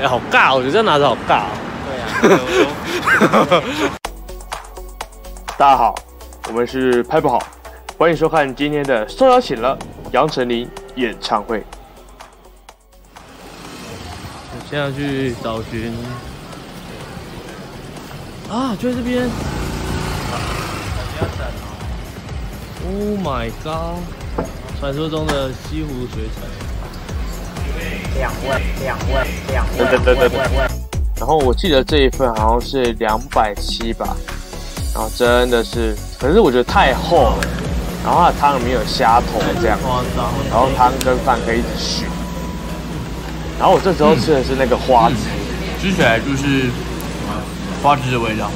哎、欸，好尬，我觉得这样拿着好尬。对啊。大家好，我们是拍不好，欢迎收看今天的受邀请了杨丞琳演唱会。我现在去找寻啊，就在这边。Oh my god！传说中的西湖水产。两位，两位，两位。对对对对。然后我记得这一份好像是两百七吧。然后真的是，可是我觉得太厚了。然后它的汤里面有虾头这样，然后汤跟饭可以一直续。然后我这时候吃的是那个花枝，吃起来就是花枝的味道。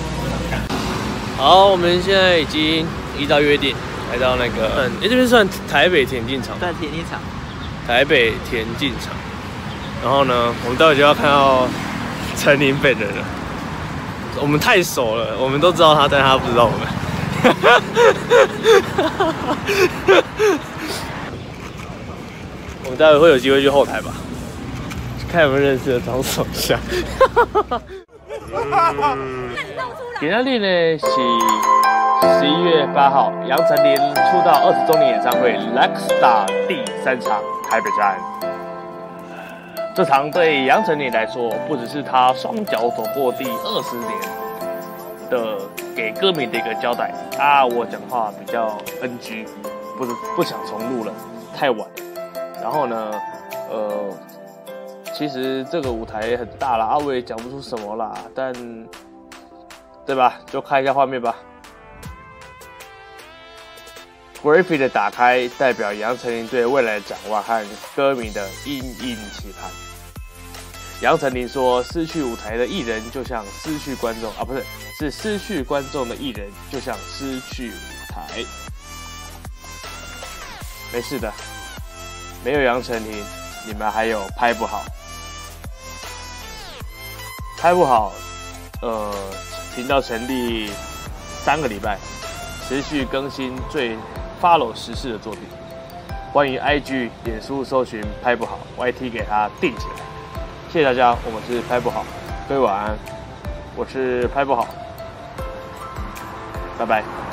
好，我们现在已经依照约定来到那个，嗯，哎，这边算台北田径场，对，田径场，台北田径场。然后呢，我们待会就要看到丞琳本人了。我们太熟了，我们都知道他，但他不知道我们。我们待会会有机会去后台吧，看有没有认识的张首相。点亮力呢是十一月八号，杨丞琳出道二十周年演唱会 Lakestar 第三场台北站。这场对杨丞琳来说，不只是他双脚走过第二十年的给歌迷的一个交代啊！我讲话比较 NG，不是不想重录了，太晚了。然后呢，呃，其实这个舞台很大啦，啊，我也讲不出什么啦，但对吧？就看一下画面吧。Gravy 的打开代表杨丞琳对未来的展望和歌迷的殷殷期盼。杨丞琳说：“失去舞台的艺人就像失去观众啊，不是，是失去观众的艺人就像失去舞台。没事的，没有杨丞琳，你们还有拍不好，拍不好。呃，频道成立三个礼拜，持续更新最。” Follow 时事的作品，欢迎 IG、脸书搜寻拍不好，YT 给他定起来。谢谢大家，我们是拍不好，各位晚安，我是拍不好，拜拜。